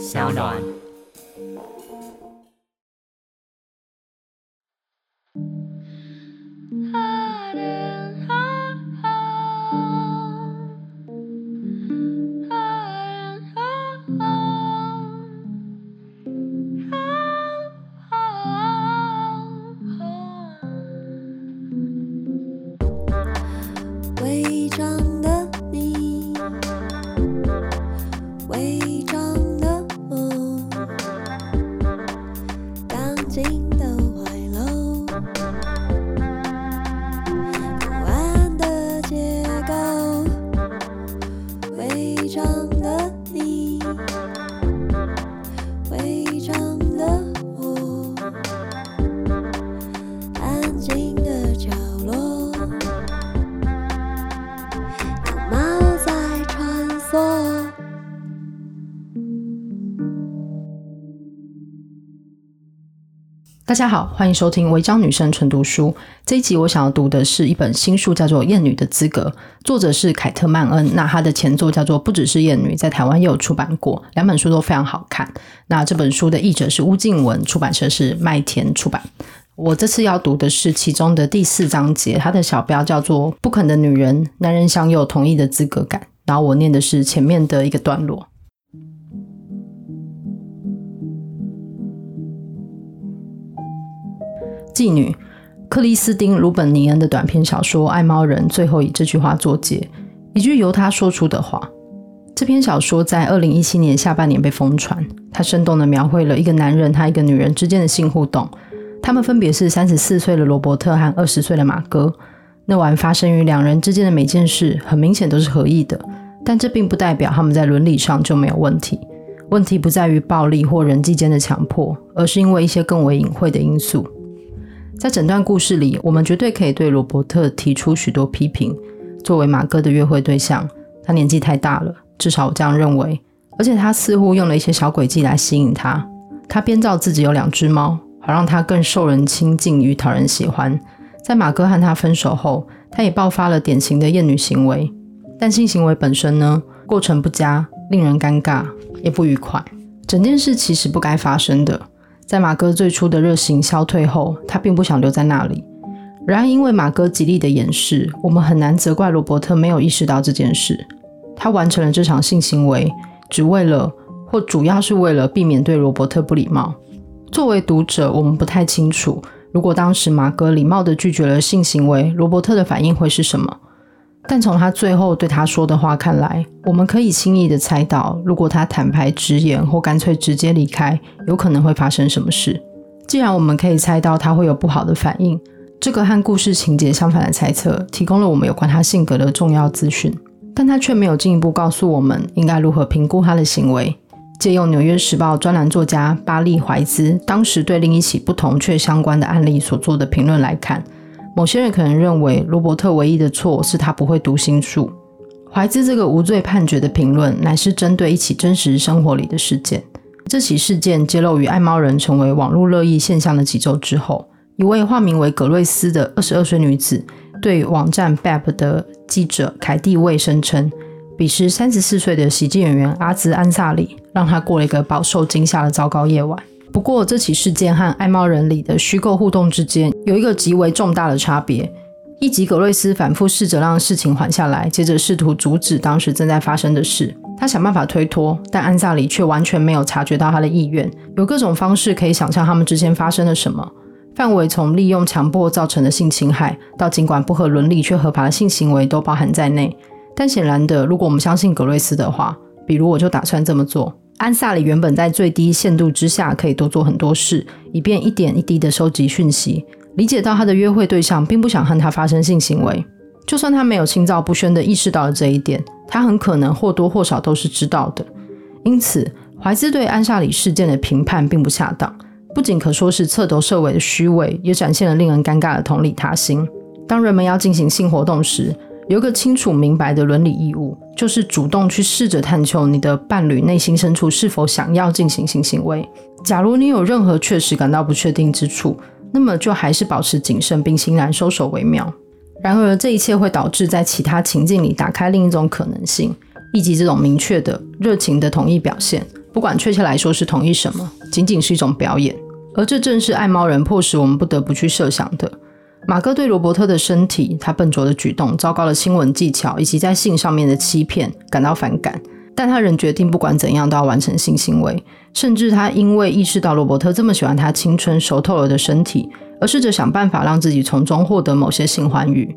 小暖。伪装的你，伪装。大家好，欢迎收听《违章女生纯读书》这一集。我想要读的是一本新书，叫做《厌女的资格》，作者是凯特曼恩。那她的前作叫做《不只是厌女》，在台湾也有出版过，两本书都非常好看。那这本书的译者是乌静文，出版社是麦田出版。我这次要读的是其中的第四章节，它的小标叫做“不肯的女人，男人享有同意的资格感”。然后我念的是前面的一个段落。妓女克里斯汀·鲁本尼恩的短篇小说《爱猫人》最后以这句话作结，一句由他说出的话。这篇小说在二零一七年下半年被疯传，它生动地描绘了一个男人和一个女人之间的性互动。他们分别是三十四岁的罗伯特和二十岁的马哥。那晚发生于两人之间的每件事，很明显都是合意的，但这并不代表他们在伦理上就没有问题。问题不在于暴力或人际间的强迫，而是因为一些更为隐晦的因素。在整段故事里，我们绝对可以对罗伯特提出许多批评。作为马哥的约会对象，他年纪太大了，至少我这样认为。而且他似乎用了一些小诡计来吸引他。他编造自己有两只猫，好让他更受人亲近与讨人喜欢。在马哥和他分手后，他也爆发了典型的厌女行为。但性行为本身呢？过程不佳，令人尴尬，也不愉快。整件事其实不该发生的。在马哥最初的热情消退后，他并不想留在那里。然而，因为马哥极力的掩饰，我们很难责怪罗伯特没有意识到这件事。他完成了这场性行为，只为了，或主要是为了避免对罗伯特不礼貌。作为读者，我们不太清楚，如果当时马哥礼貌地拒绝了性行为，罗伯特的反应会是什么。但从他最后对他说的话看来，我们可以轻易的猜到，如果他坦白直言或干脆直接离开，有可能会发生什么事。既然我们可以猜到他会有不好的反应，这个和故事情节相反的猜测，提供了我们有关他性格的重要资讯。但他却没有进一步告诉我们应该如何评估他的行为。借用《纽约时报》专栏作家巴利·怀兹当时对另一起不同却相关的案例所做的评论来看。某些人可能认为罗伯特唯一的错是他不会读心术。怀兹这个无罪判决的评论乃是针对一起真实生活里的事件。这起事件揭露于爱猫人成为网络热议现象的几周之后，一位化名为葛瑞斯的二十二岁女子对网站 BAP 的记者凯蒂·魏声称，彼时三十四岁的喜剧演员阿兹·安萨里让她过了一个饱受惊吓的糟糕夜晚。不过，这起事件和《爱猫人》里的虚构互动之间有一个极为重大的差别。一级葛瑞斯反复试着让事情缓下来，接着试图阻止当时正在发生的事。他想办法推脱，但安萨里却完全没有察觉到他的意愿。有各种方式可以想象他们之间发生了什么，范围从利用强迫造成的性侵害，到尽管不合伦理却合法的性行为都包含在内。但显然的，如果我们相信葛瑞斯的话，比如我就打算这么做。安萨里原本在最低限度之下可以多做很多事，以便一点一滴地收集讯息，理解到他的约会对象并不想和他发生性行为。就算他没有心照不宣地意识到了这一点，他很可能或多或少都是知道的。因此，怀兹对安萨里事件的评判并不恰当，不仅可说是彻头彻尾的虚伪，也展现了令人尴尬的同理他心。当人们要进行性活动时，有个清楚明白的伦理义务，就是主动去试着探求你的伴侣内心深处是否想要进行性行为。假如你有任何确实感到不确定之处，那么就还是保持谨慎并欣然收手为妙。然而，这一切会导致在其他情境里打开另一种可能性，以及这种明确的热情的同意表现，不管确切来说是同意什么，仅仅是一种表演。而这正是爱猫人迫使我们不得不去设想的。马哥对罗伯特的身体、他笨拙的举动、糟糕的亲吻技巧以及在性上面的欺骗感到反感，但他仍决定不管怎样都要完成性行为。甚至他因为意识到罗伯特这么喜欢他青春熟透了的身体，而试着想办法让自己从中获得某些性欢愉。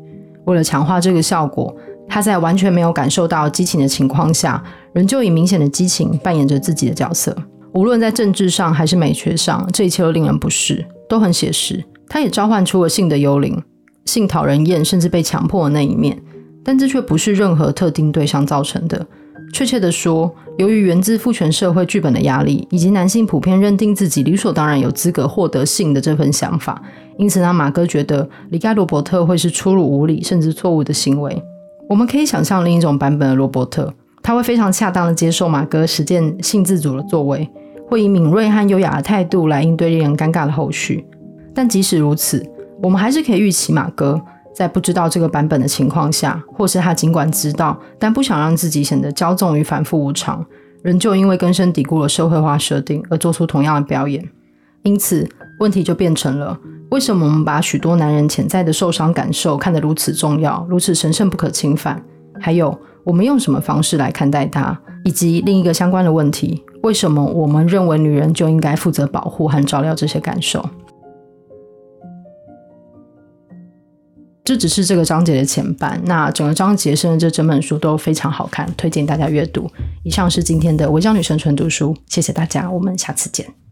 为了强化这个效果，他在完全没有感受到激情的情况下，仍旧以明显的激情扮演着自己的角色。无论在政治上还是美学上，这一切都令人不适，都很写实。他也召唤出了性的幽灵，性讨人厌，甚至被强迫的那一面。但这却不是任何特定对象造成的。确切地说，由于源自父权社会剧本的压力，以及男性普遍认定自己理所当然有资格获得性的这份想法，因此让马哥觉得离开罗伯特会是粗鲁无礼甚至错误的行为。我们可以想象另一种版本的罗伯特，他会非常恰当地接受马哥实践性自主的作为，会以敏锐和优雅的态度来应对令人尴尬的后续。但即使如此，我们还是可以预期马哥在不知道这个版本的情况下，或是他尽管知道，但不想让自己显得骄纵与反复无常，仍旧因为根深蒂固的社会化设定而做出同样的表演。因此，问题就变成了：为什么我们把许多男人潜在的受伤感受看得如此重要、如此神圣不可侵犯？还有，我们用什么方式来看待它？以及另一个相关的问题：为什么我们认为女人就应该负责保护和照料这些感受？这只是这个章节的前半，那整个章节甚至这整本书都非常好看，推荐大家阅读。以上是今天的微章女生纯读书，谢谢大家，我们下次见。